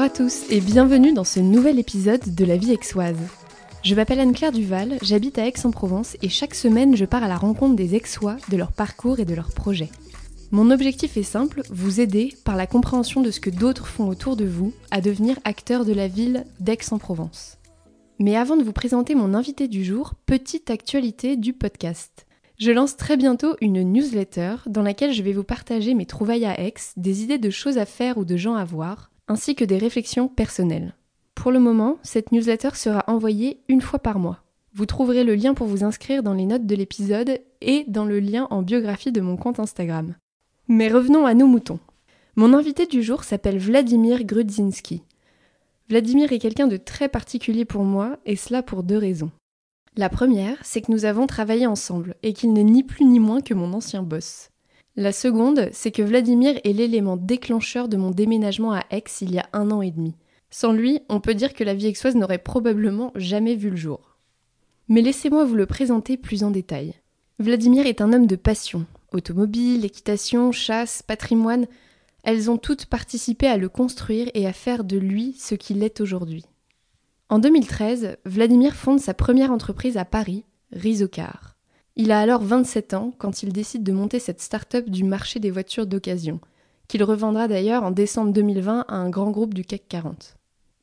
Bonjour à tous et bienvenue dans ce nouvel épisode de La vie aixoise. Je m'appelle Anne-Claire Duval, j'habite à Aix-en-Provence et chaque semaine je pars à la rencontre des Aixois, de leur parcours et de leurs projets. Mon objectif est simple, vous aider, par la compréhension de ce que d'autres font autour de vous, à devenir acteur de la ville d'Aix-en-Provence. Mais avant de vous présenter mon invité du jour, petite actualité du podcast. Je lance très bientôt une newsletter dans laquelle je vais vous partager mes trouvailles à Aix, des idées de choses à faire ou de gens à voir, ainsi que des réflexions personnelles. Pour le moment, cette newsletter sera envoyée une fois par mois. Vous trouverez le lien pour vous inscrire dans les notes de l'épisode et dans le lien en biographie de mon compte Instagram. Mais revenons à nos moutons. Mon invité du jour s'appelle Vladimir Grudzinski. Vladimir est quelqu'un de très particulier pour moi, et cela pour deux raisons. La première, c'est que nous avons travaillé ensemble, et qu'il n'est ni plus ni moins que mon ancien boss. La seconde, c'est que Vladimir est l'élément déclencheur de mon déménagement à Aix il y a un an et demi. Sans lui, on peut dire que la vie aixoise n'aurait probablement jamais vu le jour. Mais laissez-moi vous le présenter plus en détail. Vladimir est un homme de passion. Automobile, équitation, chasse, patrimoine, elles ont toutes participé à le construire et à faire de lui ce qu'il est aujourd'hui. En 2013, Vladimir fonde sa première entreprise à Paris, Rizocar. Il a alors 27 ans quand il décide de monter cette start-up du marché des voitures d'occasion, qu'il revendra d'ailleurs en décembre 2020 à un grand groupe du CAC 40.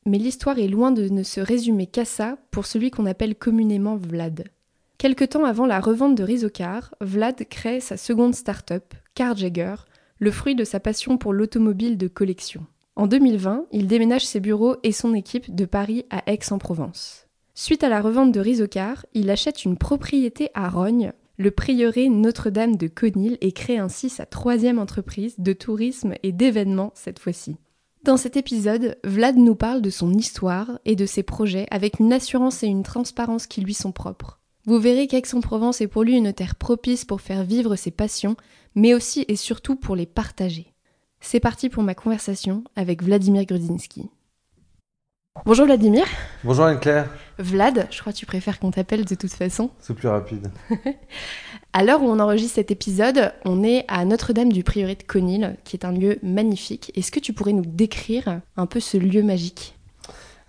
Mais l'histoire est loin de ne se résumer qu'à ça pour celui qu'on appelle communément Vlad. Quelque temps avant la revente de Rizocar, Vlad crée sa seconde start-up, Carjagger, le fruit de sa passion pour l'automobile de collection. En 2020, il déménage ses bureaux et son équipe de Paris à Aix-en-Provence. Suite à la revente de Rizocar, il achète une propriété à Rognes, le prieuré Notre-Dame de Conil, et crée ainsi sa troisième entreprise de tourisme et d'événements cette fois-ci. Dans cet épisode, Vlad nous parle de son histoire et de ses projets avec une assurance et une transparence qui lui sont propres. Vous verrez qu'Aix-en-Provence est pour lui une terre propice pour faire vivre ses passions, mais aussi et surtout pour les partager. C'est parti pour ma conversation avec Vladimir Grudzinski. Bonjour Vladimir. Bonjour Anne-Claire. Vlad, je crois que tu préfères qu'on t'appelle de toute façon. C'est plus rapide. à l'heure où on enregistre cet épisode, on est à Notre-Dame du Prieuré de Conil, qui est un lieu magnifique. Est-ce que tu pourrais nous décrire un peu ce lieu magique?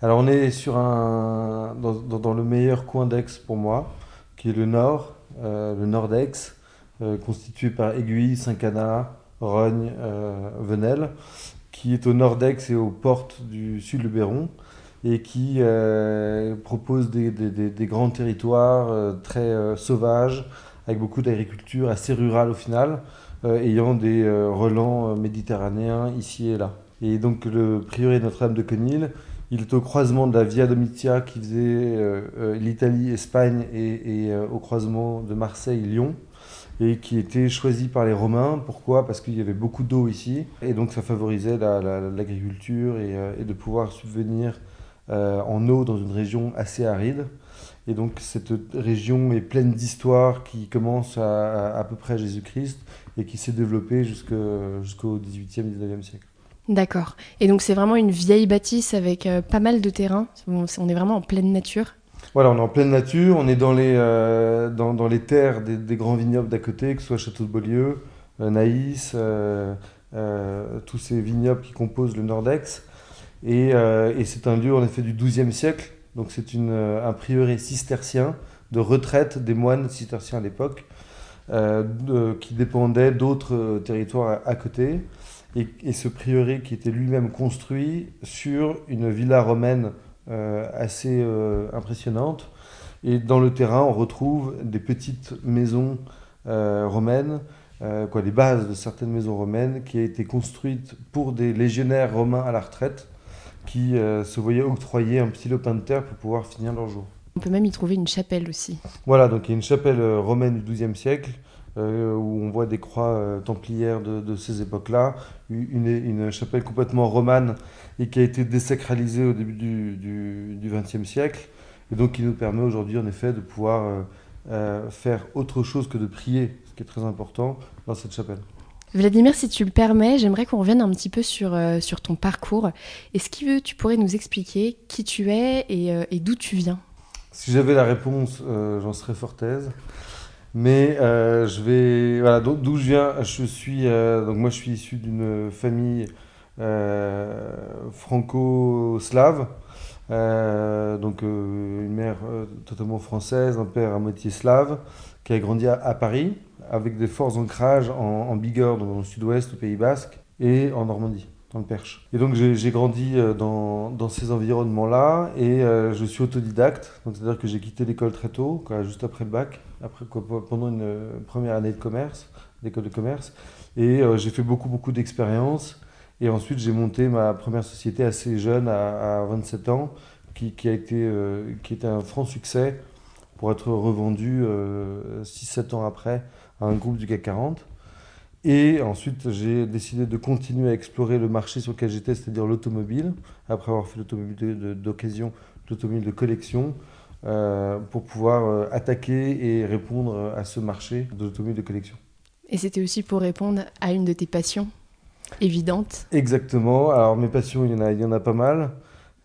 Alors on est sur un, dans, le meilleur coin d'Aix pour moi, qui est le nord, euh, le nord d'Aix, euh, constitué par Aiguille, Saint-Cana, Rogne, euh, Venelle, qui est au nord d'Aix et aux portes du sud de Béron et qui euh, propose des, grands territoires euh, très euh, sauvages, avec beaucoup d'agriculture assez rurale au final, ayant des relents méditerranéens ici et là. Et donc le prieuré Notre-Dame de Conil, il est au croisement de la Via Domitia qui faisait l'Italie-Espagne et, au croisement de Marseille-Lyon et qui était choisi par les Romains. Pourquoi? Parce qu'il y avait beaucoup d'eau ici et donc ça favorisait l'agriculture et, de pouvoir subvenir en eau dans une région assez aride. Et donc cette région est pleine d'histoires qui commencent à, à, peu près Jésus-Christ et qui s'est développée jusqu'au 18e, 19e siècle. D'accord. Et donc c'est vraiment une vieille bâtisse avec euh, pas mal de terrain. On est vraiment en pleine nature. Voilà, on est en pleine nature, on est dans les, euh, dans, dans, les terres des, des grands vignobles d'à côté, que ce soit Château de Beaulieu, Naïs, tous ces vignobles qui composent le Nordex. Euh, et, c'est un lieu en effet du XIIe siècle, donc c'est euh, un prieuré cistercien de retraite des moines cisterciens à l'époque, euh, qui dépendait d'autres territoires à, côté. Et, ce prieuré qui était lui-même construit sur une villa romaine assez impressionnante. Et dans le terrain, on retrouve des petites maisons romaines, quoi, les bases de certaines maisons romaines qui ont été construites pour des légionnaires romains à la retraite qui euh, se voyaient octroyer un petit lopin de terre pour pouvoir finir leur jour. On peut même y trouver une chapelle aussi. Voilà, donc il y a une chapelle euh, romaine du XIIe siècle euh, où on voit des croix templières de, ces époques-là, une, une, chapelle complètement romane et qui a été désacralisée au début du XXe siècle, et donc qui nous permet aujourd'hui en effet de pouvoir faire autre chose que de prier, ce qui est très important dans cette chapelle. Vladimir, si tu le permets, j'aimerais qu'on revienne un petit peu sur, euh, ton parcours. Est-ce que tu pourrais nous expliquer qui tu es et, euh, d'où tu viens? Si j'avais la réponse, euh, j'en serais fort aise. Mais je vais. Voilà, d'où je viens, je suis. donc moi, je suis issu d'une famille franco-slave. donc une mère totalement française, un père à moitié slave, qui a grandi à, Paris, avec des forts ancrages en, Bigorre, dans le sud-ouest, au Pays Basque, et en Normandie dans le Perche. Et donc j'ai grandi euh, dans, ces environnements-là et euh, je suis autodidacte, c'est-à-dire que j'ai quitté l'école très tôt, juste après le bac, après, pendant une euh, première année de commerce, d'école de commerce, et j'ai fait beaucoup beaucoup d'expériences. Et ensuite j'ai monté ma première société assez jeune, à, à 27 ans, qui, a été, qui était un franc succès pour être revendu 6-7 ans après à un groupe du CAC 40. Et ensuite, j'ai décidé de continuer à explorer le marché sur lequel j'étais, c'est-à-dire l'automobile, après avoir fait l'automobile d'occasion, l'automobile de collection, euh, pour pouvoir euh, attaquer et répondre à ce marché de l'automobile de collection. Et c'était aussi pour répondre à une de tes passions évidentes Exactement. Alors, mes passions, il y en a, il y en a pas mal.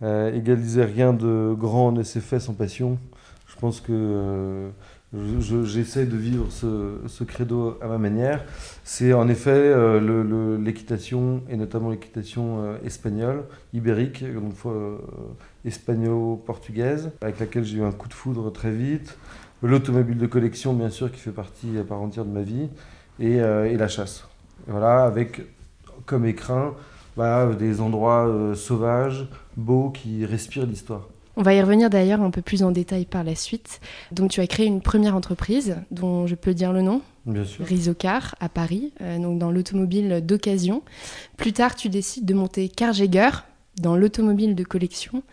Euh, égaliser rien de grand ne s'est fait sans passion. Je pense que euh, j'essaie de vivre ce, credo à ma manière. C'est en effet euh, l'équitation, et notamment l'équitation euh, espagnole, ibérique, donc euh, espagnol-portugaise, avec laquelle j'ai eu un coup de foudre très vite. L'automobile de collection, bien sûr, qui fait partie à part entière de ma vie, et, la chasse. voilà, avec comme écrin bah, des endroits sauvages, beaux, qui respirent l'histoire. On va y revenir d'ailleurs un peu plus en détail par la suite. Donc tu as créé une première entreprise dont je peux dire le nom Bien sûr. Rizocar à Paris, euh, donc dans l'automobile d'occasion. Plus tard, tu décides de monter Carjäger dans l'automobile de collection.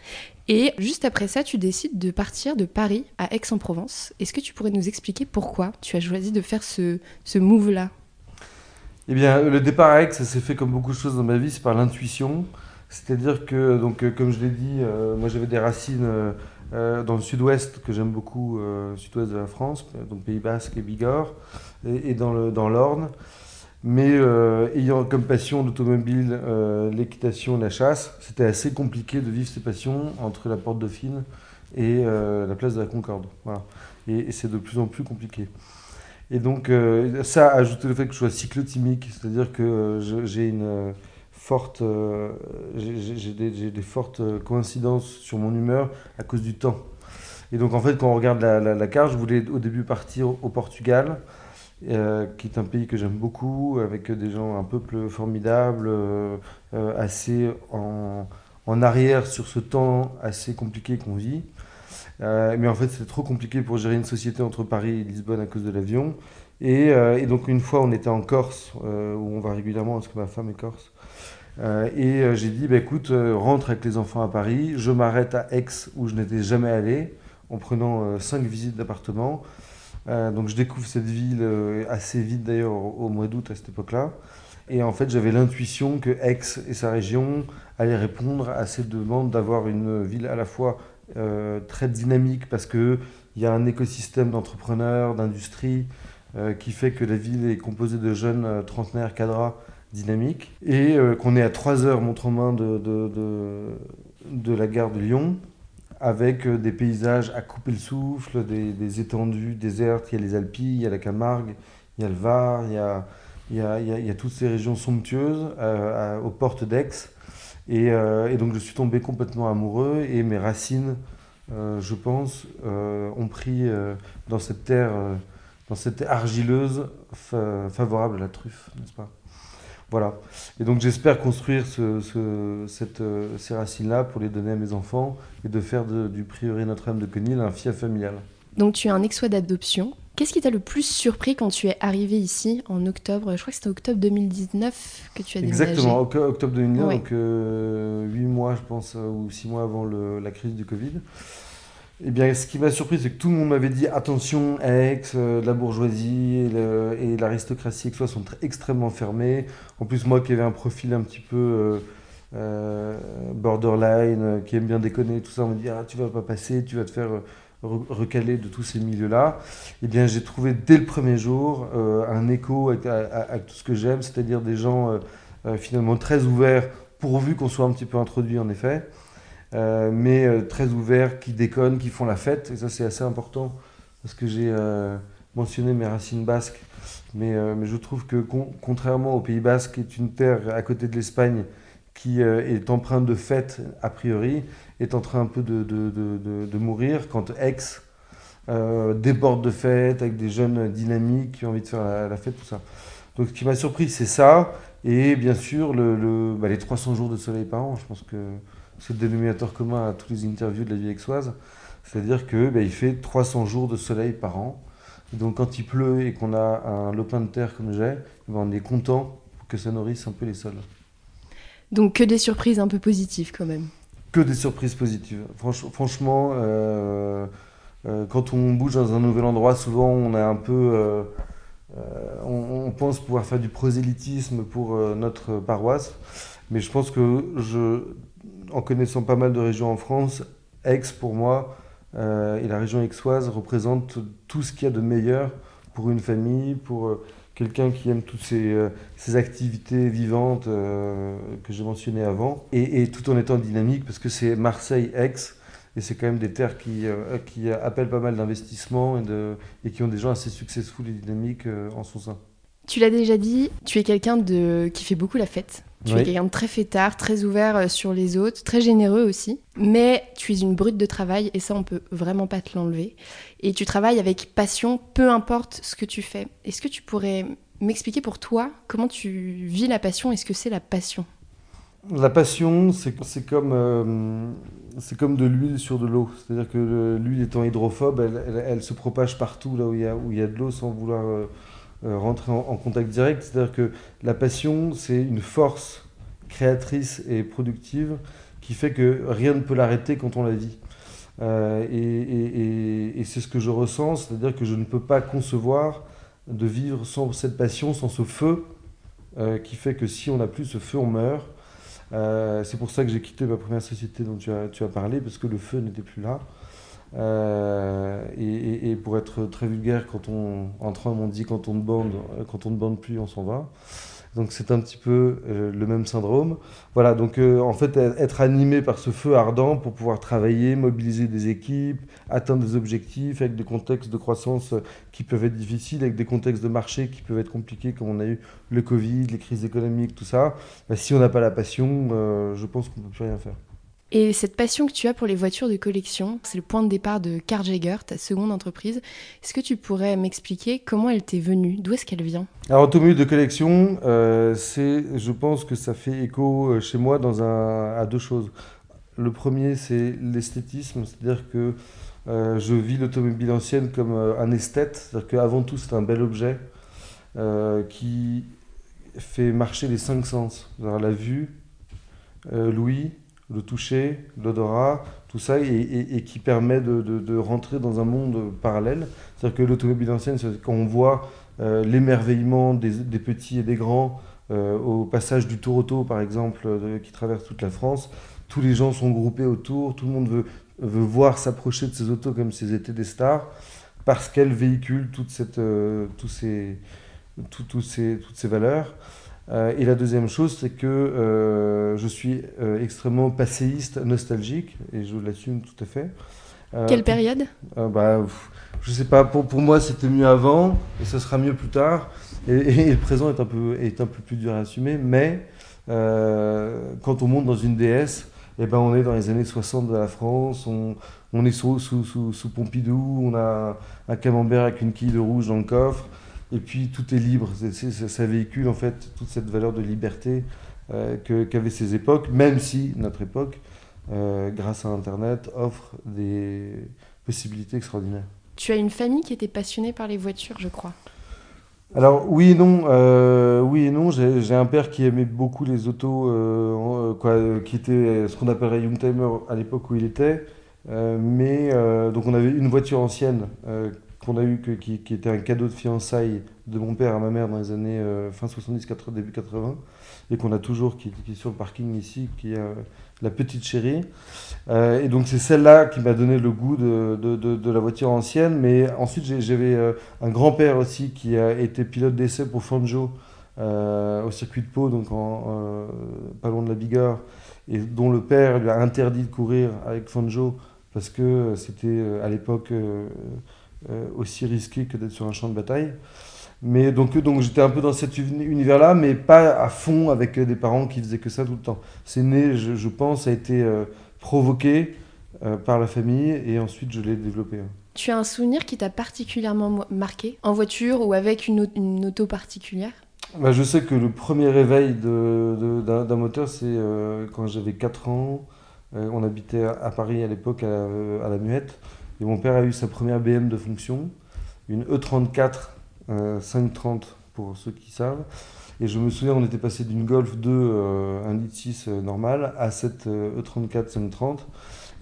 Et juste après ça, tu décides de partir de Paris à Aix-en-Provence. Est-ce que tu pourrais nous expliquer pourquoi tu as choisi de faire ce, ce move-là? Eh bien, le départ à Aix, ça s'est fait comme beaucoup de choses dans ma vie, c'est par l'intuition. C'est-à-dire que, donc, euh, comme je l'ai dit, euh, moi j'avais des racines euh, dans le sud-ouest que j'aime beaucoup, sud-ouest de la France, donc Pays Basque et Bigorre, et, dans l'Orne. Mais ayant comme passion l'automobile, l'équitation, la chasse, c'était assez compliqué de vivre ces passions entre la Porte Dauphine et la place de la Concorde. Voilà. Et, c'est de plus en plus compliqué. Et donc, ça, ajouté le fait que je sois cyclotimique, c'est-à-dire que j'ai une forte, euh, j'ai des, fortes coïncidences sur mon humeur à cause du temps. Et donc en fait, quand on regarde la, carte, je voulais au début partir au Portugal, euh, qui est un pays que j'aime beaucoup, avec des gens, un peuple formidable, euh, assez en, en, arrière sur ce temps assez compliqué qu'on vit. mais en fait, c'est trop compliqué pour gérer une société entre Paris et Lisbonne à cause de l'avion. Et, et, donc une fois, on était en Corse, où on va régulièrement, parce que ma femme est corse. Euh, et euh, j'ai dit, bah, écoute, euh, rentre avec les enfants à Paris. Je m'arrête à Aix, où je n'étais jamais allé, en prenant cinq visites d'appartement. donc je découvre cette ville assez vite d'ailleurs au, mois d'août à cette époque-là. Et en fait, j'avais l'intuition que Aix et sa région allaient répondre à cette demande d'avoir une ville à la fois très dynamique parce qu'il y a un écosystème d'entrepreneurs, d'industrie qui fait que la ville est composée de jeunes trentenaires cadras dynamique, et euh, qu'on est à 3 heures montre en main de, de, de, la gare de Lyon, avec euh, des paysages à couper le souffle, des, des, étendues désertes, il y a les Alpilles, il y a la Camargue, il y a le Var, il y a, il y a, il y a, toutes ces régions somptueuses euh, aux portes d'Aix. Et, donc je suis tombé complètement amoureux et mes racines, je pense, ont pris dans cette terre, dans cette argileuse favorable à la truffe, n'est-ce pas? Voilà. Et donc j'espère construire ce, cette, euh, ces racines-là pour les donner à mes enfants et de faire du prieuré Notre-Dame de Conil un fief familial. Donc tu es un ex d'adoption. Qu'est-ce qui t'a le plus surpris quand tu es arrivé ici en octobre? Je crois que c'était octobre 2019 que tu as déménagé. Exactement, octobre 2019, donc 8 euh, mois je pense, euh, ou 6 mois avant la crise du Covid. Eh bien, ce qui m'a surpris, c'est que tout le monde m'avait dit attention, Aix, euh, la bourgeoisie et l'aristocratie aixoise sont extrêmement fermés. En plus, moi qui avais un profil un petit peu euh, euh, borderline, qui aime bien déconner, tout ça, on me dit ah, tu vas pas passer, tu vas te faire recaler de tous ces milieux-là. Eh bien, j'ai trouvé dès le premier jour un écho avec, avec, tout ce que j'aime, c'est-à-dire des gens finalement très ouverts, pourvu qu'on soit un petit peu introduit en effet. Euh, mais euh, très ouverts, qui déconnent, qui font la fête. Et ça, c'est assez important parce que j'ai euh, mentionné mes racines basques. Mais, mais je trouve que contrairement au Pays basque, qui est une terre à côté de l'Espagne, qui est empreinte de fête a priori, est en train un peu de, de, de, de mourir quand Aix déborde de fête avec des jeunes dynamiques qui ont envie de faire la, fête, tout ça. Donc ce qui m'a surpris, c'est ça. Et bien sûr, le, le bah, les 300 jours de soleil par an. Je pense que c'est le dénominateur commun à toutes les interviews de la vie aixoise. C'est-à-dire qu'il bah, fait 300 jours de soleil par an. Et donc quand il pleut et qu'on a un lopin de terre comme j'ai, bah, on est content que ça nourrisse un peu les sols. Donc que des surprises un peu positives quand même. Que des surprises positives. Franch franchement, euh, euh, quand on bouge dans un nouvel endroit, souvent on est un peu... Euh, on, on, pense pouvoir faire du prosélytisme pour notre paroisse, mais je pense que je, en connaissant pas mal de régions en France, Aix pour moi euh, et la région aixoise représente tout ce qu'il y a de meilleur pour une famille, pour euh, quelqu'un qui aime toutes ces, euh, activités vivantes que j'ai mentionnées avant, et, tout en étant dynamique, parce que c'est Marseille-Aix, et c'est quand même des terres qui, appellent pas mal d'investissements et, qui ont des gens assez successful et dynamiques en son sein. Tu l'as déjà dit, tu es quelqu'un de qui fait beaucoup la fête. Tu oui. es quelqu'un de très fêtard, très ouvert euh, sur les autres, très généreux aussi. Mais tu es une brute de travail et ça, on peut vraiment pas te l'enlever. Et tu travailles avec passion, peu importe ce que tu fais. Est-ce que tu pourrais m'expliquer pour toi comment tu vis la passion et ce que c'est la passion? La passion, c'est comme, euh, comme de l'huile sur de l'eau. C'est-à-dire que l'huile étant hydrophobe, elle, elle, elle, se propage partout là où il y a, y de l'eau sans vouloir... Euh, rentrer en, contact direct. C'est-à-dire que la passion, c'est une force créatrice et productive qui fait que rien ne peut l'arrêter quand on la vit. Euh, et, c'est ce que je ressens, c'est-à-dire que je ne peux pas concevoir de vivre sans cette passion, sans ce feu, euh, qui fait que si on n'a plus ce feu, on meurt. Euh, c'est pour ça que j'ai quitté ma première société dont tu as, tu as parlé, parce que le feu n'était plus là. Euh, et, et, pour être très vulgaire, quand on, en train, on dit quand on ne bande, quand on ne bande plus, on s'en va. Donc c'est un petit peu euh, le même syndrome. Voilà, donc euh, en fait, être animé par ce feu ardent pour pouvoir travailler, mobiliser des équipes, atteindre des objectifs avec des contextes de croissance qui peuvent être difficiles, avec des contextes de marché qui peuvent être compliqués, comme on a eu le Covid, les crises économiques, tout ça. Bah, si on n'a pas la passion, euh, je pense qu'on ne peut plus rien faire. Et cette passion que tu as pour les voitures de collection, c'est le point de départ de Car Jagger, ta seconde entreprise. Est-ce que tu pourrais m'expliquer comment elle t'est venue? D'où est-ce qu'elle vient? Alors, automobile de collection, euh, c'est, je pense que ça fait écho euh, chez moi dans un, à deux choses. Le premier, c'est l'esthétisme, c'est-à-dire que euh, je vis l'automobile ancienne comme un esthète, c'est-à-dire qu'avant tout, c'est un bel objet qui fait marcher les cinq sens, la vue, l'ouïe, le toucher, l'odorat, tout ça, et, qui permet de, rentrer dans un monde parallèle. C'est-à-dire que l'automobile ancienne, quand on voit euh, l'émerveillement des, petits et des grands euh, au passage du tour auto, par exemple, de, qui traverse toute la France, tous les gens sont groupés autour, tout le monde veut, voir s'approcher de ces autos comme si étaient des stars, parce qu'elles véhiculent euh, toutes ces valeurs. Euh, et la deuxième chose, c'est que euh, je suis euh, extrêmement passéiste, nostalgique, et je l'assume tout à fait. Quelle période? bah, Je sais pas, pour, pour moi c'était mieux avant, et ce sera mieux plus tard. Et, et, le présent est un, peu, est un peu plus dur à assumer, mais quand on monte dans une DS, eh ben, on est dans les années 60 de la France, on, on est sous, sous, sous, sous Pompidou, on a un camembert avec une quille de rouge dans le coffre. Et puis tout est libre. Ça véhicule en fait toute cette valeur de liberté euh, qu'avaient qu ces époques, même si notre époque, euh, grâce à Internet, offre des possibilités extraordinaires. Tu as une famille qui était passionnée par les voitures, je crois. Alors oui et non, euh, oui et non. J'ai un père qui aimait beaucoup les autos, euh, quoi, qui était ce qu'on appellerait youngtimer à l'époque où il était. Euh, mais donc on avait une voiture ancienne qu'on a eu qui, était un cadeau de fiançailles de mon père à ma mère dans les années euh, fin 70, 80, début 80, et qu'on a toujours, qui, est sur le parking ici, qui est euh, la petite chérie. Euh, et donc c'est celle-là qui m'a donné le goût de, de, de, la voiture ancienne, mais ensuite j'avais un grand-père aussi qui a été pilote d'essai pour Fanjo au circuit de Pau, donc en, pas loin de la Bigorre, et dont le père lui a interdit de courir avec Fanjo parce que c'était à l'époque aussi risqué que d'être sur un champ de bataille. Mais donc, donc j'étais un peu dans cet univers-là, mais pas à fond avec des parents qui faisaient que ça tout le temps. C'est né, je, je, pense, a été provoqué par la famille et ensuite je l'ai développé. Tu as un souvenir qui t'a particulièrement marqué en voiture ou avec une, une auto particulière? Bah, Je sais que le premier réveil d'un moteur, c'est euh, quand j'avais 4 ans. Euh, on habitait à, Paris à l'époque, à, la Muette. Et mon père a eu sa première BM de fonction, une E34 530 pour ceux qui savent. Et je me souviens, on était passé d'une Golf 2 1 litre 6 normale à cette E34 530.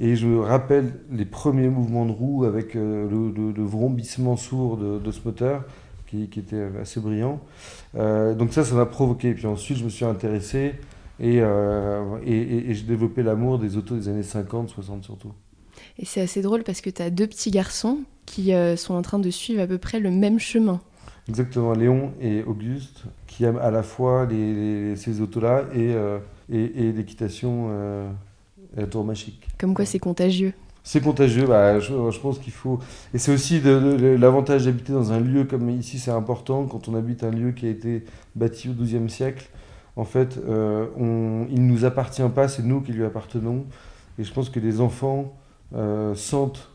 Et je me rappelle les premiers mouvements de roue avec euh, le, vrombissement sourd de, ce moteur qui, était assez brillant. Euh, donc ça, ça m'a provoqué. Puis ensuite, je me suis intéressé euh, et, j'ai développé l'amour des autos des années 50, 60 surtout. Et c'est assez drôle parce que tu as deux petits garçons qui sont en train de suivre à peu près le même chemin. Exactement, Léon et Auguste, qui aiment à la fois ces autos-là et, et l'équitation la tour magique. Comme quoi c'est contagieux. C'est contagieux, bah, je, pense qu'il faut. Et c'est aussi l'avantage d'habiter dans un lieu comme ici, c'est important. Quand on habite un lieu qui a été bâti au XIIe siècle, en fait, euh, on, il ne nous appartient pas, c'est nous qui lui appartenons. Et je pense que les enfants euh, sentent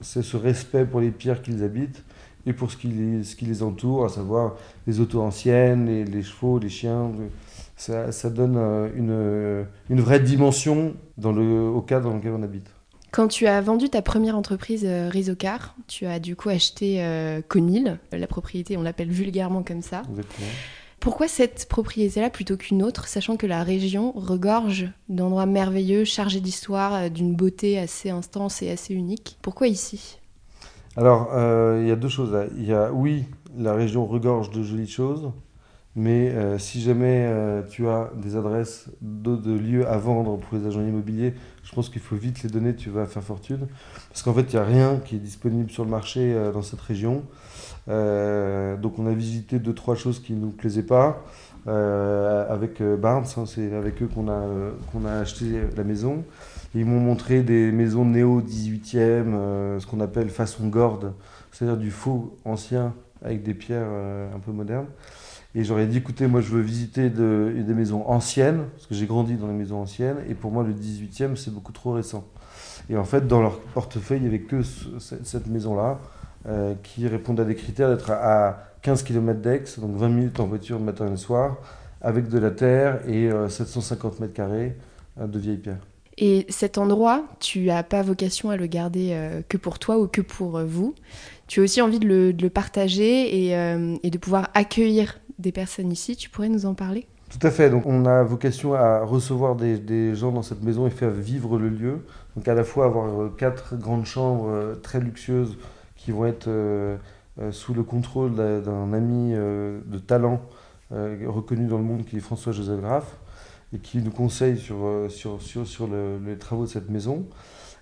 ce respect pour les pierres qu'ils habitent et pour ce qui les, ce qui les entoure, à savoir les autos anciennes, les, les chevaux, les chiens ça, donne euh, une, euh, une, vraie dimension dans le, au cadre dans lequel on habite. Quand tu as vendu ta première entreprise euh, Rizocar, tu as du coup acheté Conil, la propriété, on l'appelle vulgairement comme ça. Exactement. Pourquoi cette propriété-là plutôt qu'une autre, sachant que la région regorge d'endroits merveilleux, chargés d'histoire, d'une beauté assez intense et assez unique? Pourquoi ici? Alors, il y a deux choses. Il y a, oui, la région regorge de jolies choses, mais euh, si jamais euh, tu as des adresses de, lieux à vendre pour les agents immobiliers, je pense qu'il faut vite les donner, tu vas faire fortune. Parce qu'en fait, il n'y a rien qui est disponible sur le marché euh, dans cette région. donc on a visité deux, trois choses qui ne nous plaisaient pas. avec Barnes, hein, c'est avec eux qu'on a, qu'on a acheté la maison. ils m'ont montré des maisons néo 18e, ce qu'on appelle façon gorde, c'est-à-dire du faux ancien avec des pierres un peu modernes. Et j'aurais dit, écoutez, moi je veux visiter des maisons anciennes, parce que j'ai grandi dans les maisons anciennes, et pour moi le 18e c'est beaucoup trop récent. Et en fait, dans leur portefeuille, il n'y avait que cette maison-là, euh, qui répondait à des critères d'être à 15 km d'Aix, donc 20 minutes en voiture matin et le soir, avec de la terre et 750 euh, mètres carrés euh, de vieilles pierres. Et cet endroit, tu n'as pas vocation à le garder que pour toi ou que pour vous. Tu as aussi envie de le, partager et, de pouvoir accueillir des personnes ici. Tu pourrais nous en parler? Tout à fait. Donc, on a vocation à recevoir des, gens dans cette maison et faire vivre le lieu. Donc, à la fois avoir euh, quatre grandes chambres euh, très luxueuses qui vont être euh, sous le contrôle d'un ami de talent reconnu dans le monde qui est François-Joseph Graff et qui nous conseille sur, sur, sur, sur les travaux de cette maison.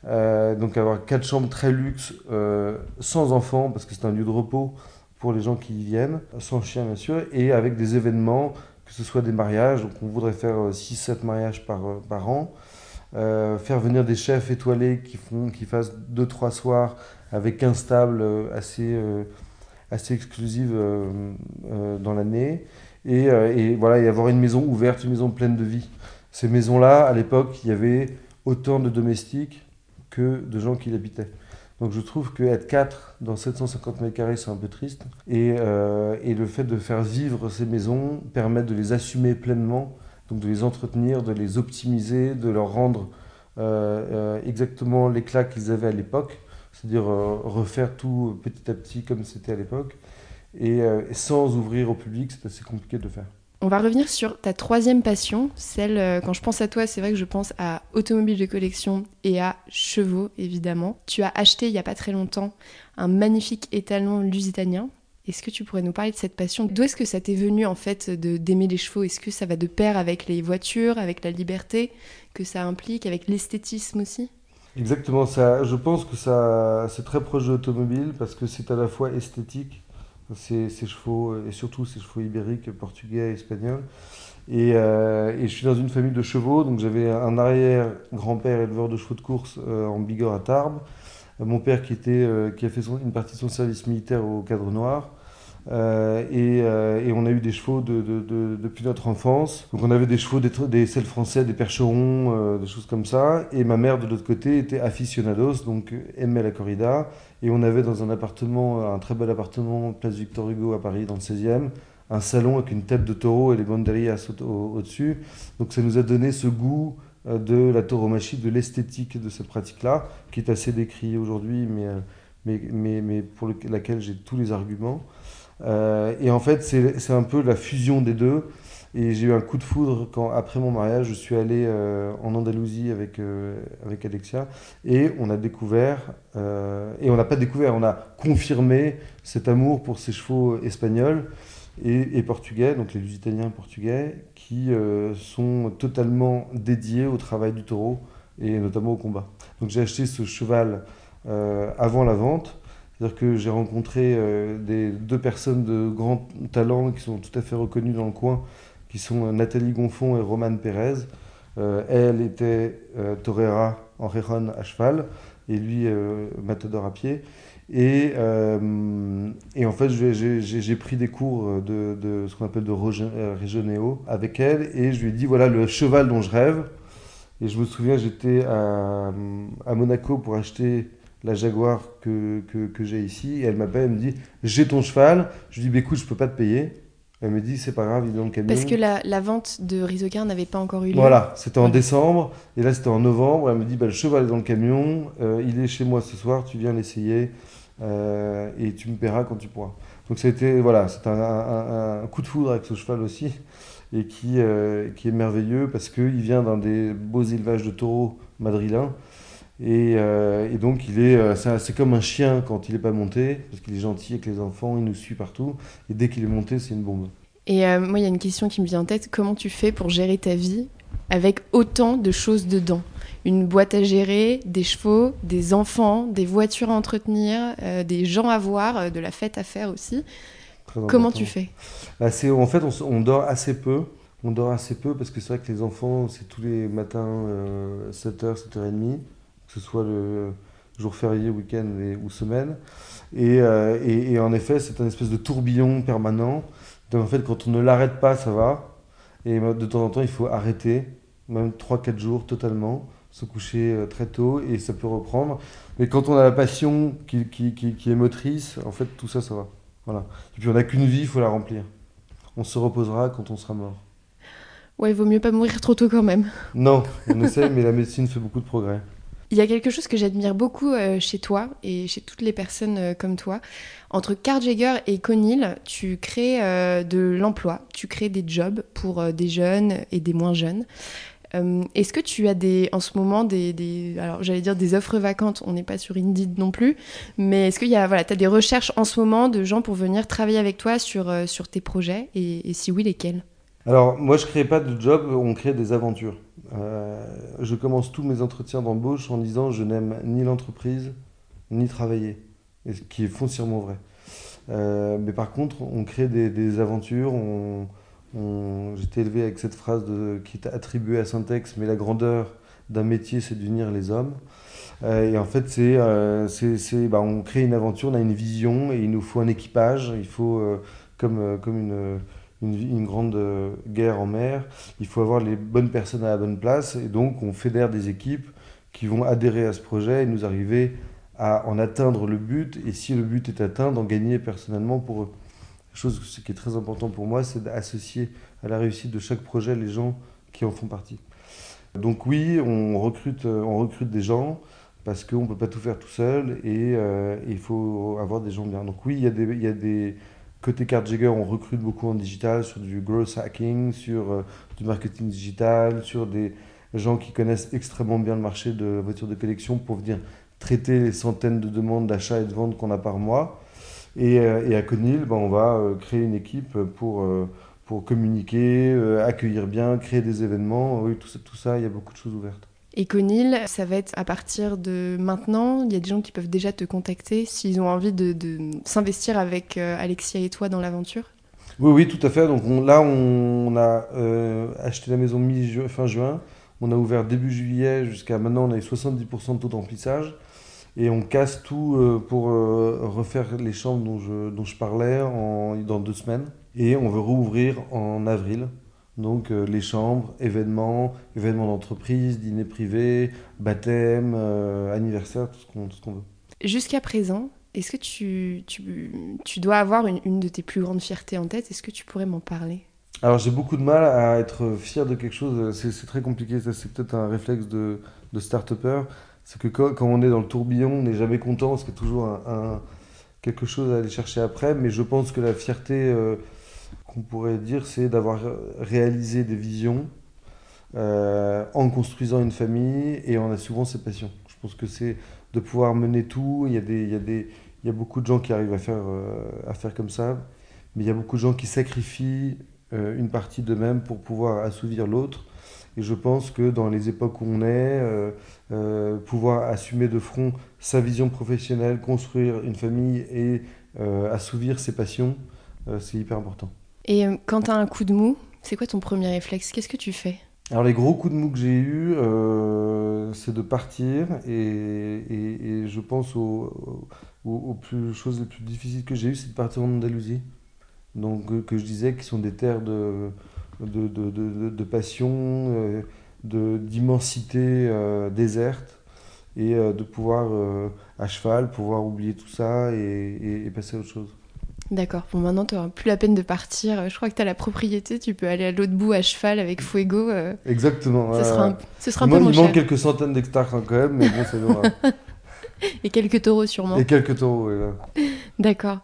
donc avoir quatre chambres très luxe, sans enfants, parce que c'est un lieu de repos, pour les gens qui y viennent, sans chien bien sûr, et avec des événements, que ce soit des mariages, donc on voudrait faire 6-7 euh, mariages par, euh, par an, euh, faire venir des chefs étoilés qui, font, qui fassent 2-3 soirs avec un stable assez, assez exclusive dans l'année, et, et, voilà, et avoir une maison ouverte, une maison pleine de vie. Ces maisons-là, à l'époque, il y avait autant de domestiques que de gens qui l'habitaient. Donc je trouve qu'être 4 dans 750 mètres carrés, c'est un peu triste. Et, euh, et, le fait de faire vivre ces maisons permet de les assumer pleinement, donc de les entretenir, de les optimiser, de leur rendre euh, euh, exactement l'éclat qu'ils avaient à l'époque, c'est-à-dire refaire tout petit à petit comme c'était à l'époque. Et sans ouvrir au public, c'est assez compliqué de le faire. On va revenir sur ta troisième passion, celle, euh, quand je pense à toi, c'est vrai que je pense à automobile de collection et à chevaux, évidemment. Tu as acheté il n'y a pas très longtemps un magnifique étalon lusitanien. Est-ce que tu pourrais nous parler de cette passion? D'où est-ce que ça t'est venu en fait d'aimer les chevaux? Est-ce que ça va de pair avec les voitures, avec la liberté que ça implique, avec l'esthétisme aussi? Exactement, ça, je pense que ça, c'est très proche de l'automobile parce que c'est à la fois esthétique ces, chevaux, et surtout ces chevaux ibériques, portugais, espagnols. Et, euh, et, je suis dans une famille de chevaux, donc j'avais un arrière-grand-père éleveur de chevaux de course euh, en Bigorre à Tarbes, mon père qui, était, euh, qui a fait une partie de son service militaire au cadre noir, et, on a eu des chevaux depuis notre enfance. Donc on avait des chevaux, des, des selles français, des percherons, des choses comme ça. Et ma mère de l'autre côté était aficionados, donc aimait la corrida. Et on avait dans un appartement, un très bel appartement, place Victor Hugo à Paris, dans le 16e, un salon avec une tête de taureau et les banderillas au-dessus. Donc ça nous a donné ce goût euh, de la tauromachie, de l'esthétique de cette pratique-là, qui est assez décriée aujourd'hui, mais, euh, mais, mais, mais, pour laquelle j'ai tous les arguments. Euh, et en fait, c'est un peu la fusion des deux. Et j'ai eu un coup de foudre quand, après mon mariage, je suis allé en Andalousie avec, avec Alexia et on a découvert, et on n'a pas découvert, on a confirmé cet amour pour ces chevaux espagnols et, portugais, donc les Lusitaniens portugais, qui euh, sont totalement dédiés au travail du taureau et notamment au combat. Donc j'ai acheté ce cheval euh, avant la vente, c'est-à-dire que j'ai rencontré euh, des, deux personnes de grand talent qui sont tout à fait reconnues dans le coin, qui sont Nathalie Gonfond et Romane Pérez. elle était torera en Réron à cheval et lui matador à pied. Et, euh, en fait, j'ai pris des cours de, ce qu'on appelle de euh, régionéo avec elle et je lui ai dit voilà le cheval dont je rêve. Et je me souviens, j'étais à, Monaco pour acheter la Jaguar que, j'ai ici. Et elle m'appelle, elle me dit J'ai ton cheval. Je lui dis bah, Écoute, je peux pas te payer. Elle me dit c'est pas grave, il est dans le camion. Parce que la, la vente de Rizocar n'avait pas encore eu lieu. Voilà, c'était en décembre et là c'était en novembre. Elle me dit bah, le cheval est dans le camion, euh, il est chez moi ce soir, tu viens l'essayer. Euh, et tu me paieras quand tu pourras. Donc c'était voilà, c'est un, un, coup de foudre avec ce cheval aussi, et qui, euh, qui est merveilleux parce qu'il vient dans des beaux élevages de taureaux madrilènes. Et, euh, et, donc, il est, c'est comme un chien quand il n'est pas monté, parce qu'il est gentil avec les enfants, il nous suit partout. Et dès qu'il est monté, c'est une bombe. Et moi, il y a une question qui me vient en tête. Comment tu fais pour gérer ta vie avec autant de choses dedans? Une boîte à gérer, des chevaux, des enfants, des voitures à entretenir, euh, des gens à voir, euh, de la fête à faire aussi. Comment tu fais? Bah, En fait, on, dort assez peu. On dort assez peu parce que c'est vrai que les enfants, c'est tous les matins 7h, euh, 7h30, que ce soit le jour férié, week-end ou semaine. Et, et, en effet, c'est un espèce de tourbillon permanent. Donc en fait, quand on ne l'arrête pas, ça va. Et de temps en temps, il faut arrêter, même 3-4 jours totalement se coucher euh, très tôt et ça peut reprendre. Mais quand on a la passion qui, qui, qui, est motrice, en fait, tout ça, ça va. Voilà. Et puis on n'a qu'une vie, il faut la remplir. On se reposera quand on sera mort. Ouais, il vaut mieux pas mourir trop tôt quand même. Non, on essaie, mais la médecine fait beaucoup de progrès. Il y a quelque chose que j'admire beaucoup euh, chez toi et chez toutes les personnes euh, comme toi. Entre Carl Jagger et Conil, tu crées de l'emploi, tu crées des jobs pour des jeunes et des moins jeunes. Euh, est-ce que tu as en ce moment des, alors j'allais dire des offres vacantes, on n'est pas sur Indeed non plus, mais est-ce qu'il y a, voilà, tu as des recherches en ce moment de gens pour venir travailler avec toi sur, euh, sur tes projets? Et, si oui, lesquels Alors moi je ne crée pas de job, on crée des aventures. Euh, je commence tous mes entretiens d'embauche en disant je n'aime ni l'entreprise ni travailler, ce qui est foncièrement vrai. mais par contre, on crée des, aventures, J'étais élevé avec cette phrase qui est attribuée à Syntex, mais la grandeur d'un métier, c'est d'unir les hommes. Euh, et en fait, euh, bah, on crée une aventure, on a une vision et il nous faut un équipage. Il faut, euh, comme, comme une, une, grande guerre en mer, il faut avoir les bonnes personnes à la bonne place. Et donc, on fédère des équipes qui vont adhérer à ce projet et nous arriver à en atteindre le but. Et si le but est atteint, d'en gagner personnellement pour eux chose ce qui est très important pour moi, c'est d'associer à la réussite de chaque projet les gens qui en font partie. Donc oui, on recrute, euh, on recrute des gens parce qu'on ne peut pas tout faire tout seul et euh, il faut avoir des gens bien. Donc oui, il y a des, il y a des côté card Jagger, on recrute beaucoup en digital sur du growth hacking, sur euh, du marketing digital, sur des gens qui connaissent extrêmement bien le marché de voitures de collection pour venir traiter les centaines de demandes d'achat et de vente qu'on a par mois. Euh, et, à Conil, ben, on va euh, créer une équipe pour, pour communiquer, accueillir bien, créer des événements. Oui, tout ça, tout ça, il y a beaucoup de choses ouvertes. Et Conil, ça va être à partir de maintenant. Il y a des gens qui peuvent déjà te contacter s'ils ont envie de, s'investir avec Alexia et toi dans l'aventure Oui, oui, tout à fait. Donc là, on, a acheté la maison fin juin. On a ouvert début juillet jusqu'à maintenant, on a eu 70% de taux d'emplissage. Et on casse tout euh, pour euh, refaire les chambres dont je, dont je parlais dans deux semaines. Et on veut rouvrir en avril. Donc euh, les chambres, événements, événements d'entreprise, dîners privés, baptême, euh, anniversaire, tout ce qu'on qu'on veut. Jusqu'à présent, est-ce que tu, tu, tu dois avoir une, une de tes plus grandes fiertés en tête? Est-ce que tu pourrais m'en parler? Alors j'ai beaucoup de mal à être fier de quelque chose, c'est c'est très compliqué, ça c'est peut-être un réflexe de, de start-upper. C'est que quand, quand on est dans le tourbillon, on n'est jamais content, parce qu'il y a toujours un, un- quelque chose à aller chercher après. Mais je pense que la fierté euh, qu'on pourrait dire, c'est d'avoir réalisé des visions euh, en construisant une famille et en assumant ses passions. Je pense que c'est de pouvoir mener tout. Il y a des, il y a des, il y a beaucoup de gens qui arrivent à faire, euh, à faire comme ça, mais il y a beaucoup de gens qui sacrifient euh, une partie d'eux-mêmes pour pouvoir assouvir l'autre. Et je pense que dans les époques où on est, pouvoir assumer de front sa vision professionnelle, construire une famille et assouvir ses passions, c'est hyper important. Et euh, quand tu as un coup de mou, c'est quoi ton premier réflexe? Qu'est-ce que tu fais? Alors les gros coups de mou que j'ai eus, euh, c'est de partir et, je pense aux, choses les plus difficiles que j'ai eues, c'est de partir en Andalousie. Donc que je disais qui sont des terres de, de, de, passion, euh, d'immensité déserte et de pouvoir à cheval pouvoir oublier tout ça et passer à autre chose. D'accord, bon maintenant tu n'auras plus la peine de partir. Je crois que tu as la propriété, tu peux aller à l'autre bout à cheval avec Fuego. euh, Exactement. ce euh, sera un, ce sera un il peu moins il manque quelques centaines d'hectares quand même, mais bon, c'est loin. Et quelques taureaux sûrement. Et quelques taureaux, là. D'accord.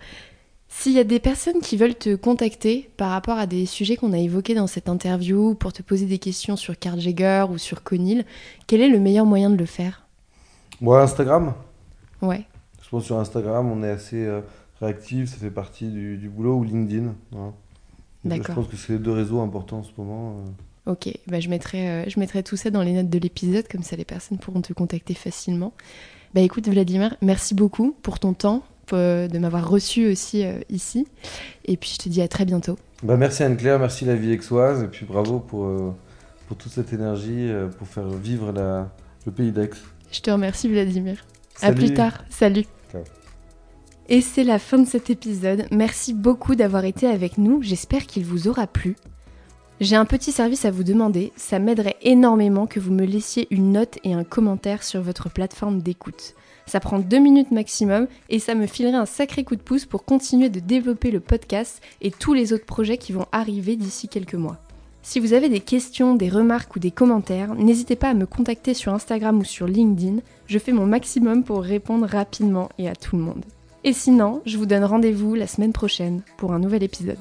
S'il y a des personnes qui veulent te contacter par rapport à des sujets qu'on a évoqués dans cette interview, pour te poser des questions sur Carl Jagger ou sur Conil, quel est le meilleur moyen de le faire? Moi, Instagram? Ouais, Je pense sur Instagram, on est assez euh, réactif, ça fait partie du, du boulot, ou LinkedIn. Je D'accord. pense que c'est les deux réseaux importants en ce moment. euh. ok. Bah, je, mettrai, euh, je mettrai tout ça dans les notes de l'épisode, comme ça les personnes pourront te contacter facilement. Bah écoute Vladimir, merci beaucoup pour ton temps, pour, euh, de m'avoir reçu aussi euh, ici. Et puis je te dis à très bientôt. Bah, merci Anne-Claire, merci la vie aixoise, et puis bravo pour, pour toute cette énergie, pour faire vivre la, le pays d'Aix. Je te remercie Vladimir. À Salut. plus tard. Salut. Ciao. Et c'est la fin de cet épisode. Merci beaucoup d'avoir été avec nous. J'espère qu'il vous aura plu. J'ai un petit service à vous demander. Ça m'aiderait énormément que vous me laissiez une note et un commentaire sur votre plateforme d'écoute. Ça prend deux minutes maximum et ça me filerait un sacré coup de pouce pour continuer de développer le podcast et tous les autres projets qui vont arriver d'ici quelques mois. Si vous avez des questions, des remarques ou des commentaires, n'hésitez pas à me contacter sur Instagram ou sur LinkedIn. Je fais mon maximum pour répondre rapidement et à tout le monde. Et sinon, je vous donne rendez-vous la semaine prochaine pour un nouvel épisode.